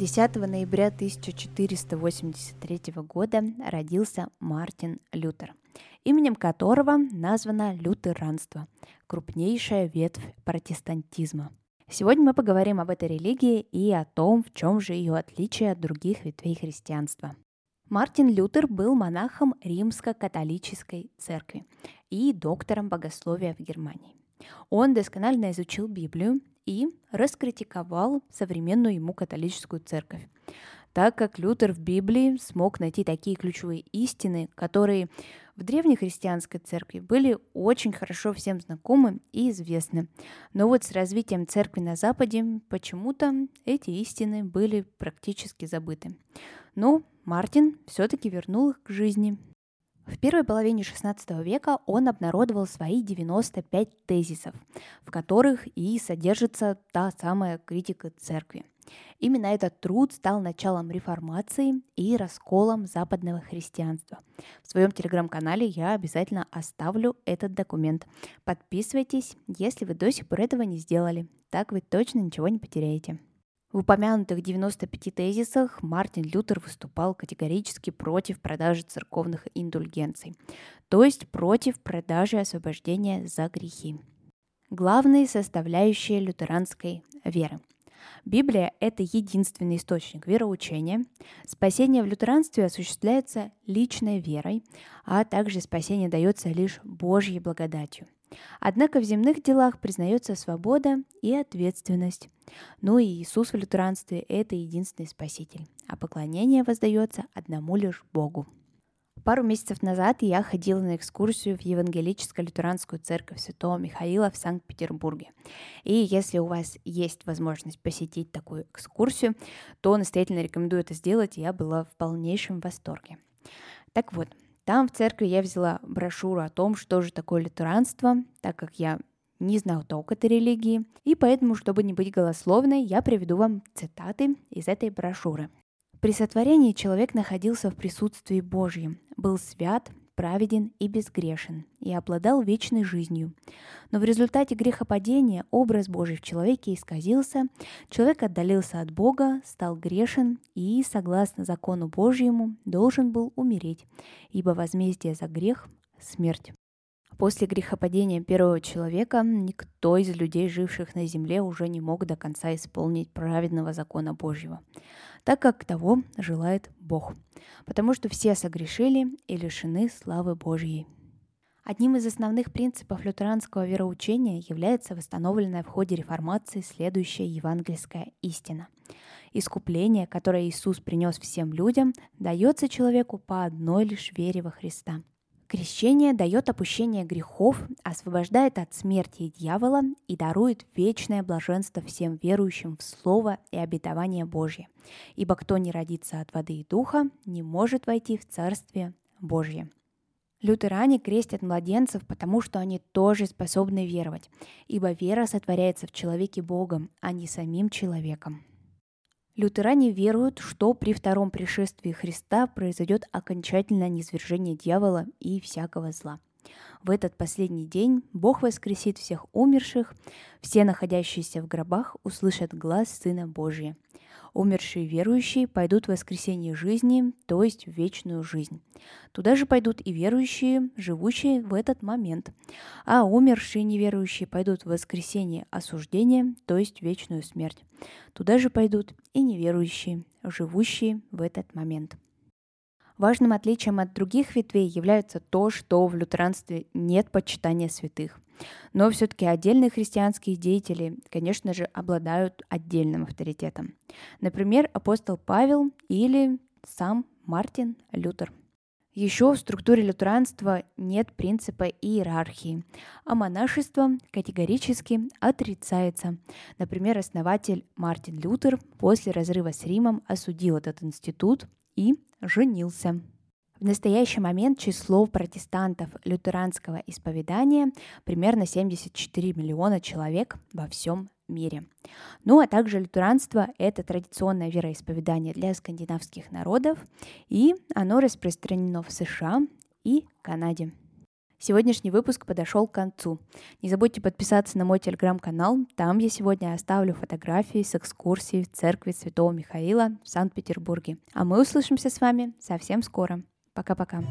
10 ноября 1483 года родился Мартин Лютер, именем которого названо лютеранство, крупнейшая ветвь протестантизма. Сегодня мы поговорим об этой религии и о том, в чем же ее отличие от других ветвей христианства. Мартин Лютер был монахом римско-католической церкви и доктором богословия в Германии. Он досконально изучил Библию и раскритиковал современную ему католическую церковь, так как Лютер в Библии смог найти такие ключевые истины, которые в древней христианской церкви были очень хорошо всем знакомы и известны. Но вот с развитием церкви на Западе почему-то эти истины были практически забыты. Но Мартин все-таки вернул их к жизни – в первой половине XVI века он обнародовал свои 95 тезисов, в которых и содержится та самая критика церкви. Именно этот труд стал началом реформации и расколом западного христианства. В своем телеграм-канале я обязательно оставлю этот документ. Подписывайтесь, если вы до сих пор этого не сделали. Так вы точно ничего не потеряете. В упомянутых 95 тезисах Мартин Лютер выступал категорически против продажи церковных индульгенций, то есть против продажи освобождения за грехи. Главные составляющие лютеранской веры. Библия – это единственный источник вероучения. Спасение в лютеранстве осуществляется личной верой, а также спасение дается лишь Божьей благодатью – Однако в земных делах признается свобода и ответственность. Ну и Иисус в лютеранстве – это единственный спаситель, а поклонение воздается одному лишь Богу. Пару месяцев назад я ходила на экскурсию в Евангелическо-лютеранскую церковь Святого Михаила в Санкт-Петербурге. И если у вас есть возможность посетить такую экскурсию, то настоятельно рекомендую это сделать, я была в полнейшем восторге. Так вот, там в церкви я взяла брошюру о том, что же такое лютеранство, так как я не знал толк этой религии, и поэтому, чтобы не быть голословной, я приведу вам цитаты из этой брошюры. При сотворении человек находился в присутствии Божьем, был свят, праведен и безгрешен, и обладал вечной жизнью. Но в результате грехопадения образ Божий в человеке исказился, человек отдалился от Бога, стал грешен и, согласно закону Божьему, должен был умереть, ибо возмездие за грех – смерть. После грехопадения первого человека никто из людей, живших на земле, уже не мог до конца исполнить праведного закона Божьего, так как того желает Бог, потому что все согрешили и лишены славы Божьей. Одним из основных принципов лютеранского вероучения является восстановленная в ходе реформации следующая евангельская истина. Искупление, которое Иисус принес всем людям, дается человеку по одной лишь вере во Христа – Крещение дает опущение грехов, освобождает от смерти и дьявола и дарует вечное блаженство всем верующим в Слово и обетование Божье. Ибо кто не родится от воды и духа, не может войти в Царствие Божье. Лютеране крестят младенцев, потому что они тоже способны веровать, ибо вера сотворяется в человеке Богом, а не самим человеком. Лютеране веруют, что при втором пришествии Христа произойдет окончательное низвержение дьявола и всякого зла. В этот последний день Бог воскресит всех умерших, все находящиеся в гробах услышат глаз Сына Божия – Умершие верующие пойдут в воскресение жизни, то есть в вечную жизнь. Туда же пойдут и верующие, живущие в этот момент. А умершие неверующие пойдут в воскресение осуждения, то есть вечную смерть. Туда же пойдут и неверующие, живущие в этот момент. Важным отличием от других ветвей является то, что в лютеранстве нет почитания святых. Но все-таки отдельные христианские деятели, конечно же, обладают отдельным авторитетом. Например, апостол Павел или сам Мартин Лютер. Еще в структуре лютеранства нет принципа иерархии, а монашество категорически отрицается. Например, основатель Мартин Лютер после разрыва с Римом осудил этот институт и женился. В настоящий момент число протестантов лютеранского исповедания примерно 74 миллиона человек во всем мире. Ну а также лютеранство – это традиционное вероисповедание для скандинавских народов, и оно распространено в США и Канаде. Сегодняшний выпуск подошел к концу. Не забудьте подписаться на мой телеграм-канал. Там я сегодня оставлю фотографии с экскурсией в церкви Святого Михаила в Санкт-Петербурге. А мы услышимся с вами совсем скоро. Пока-пока.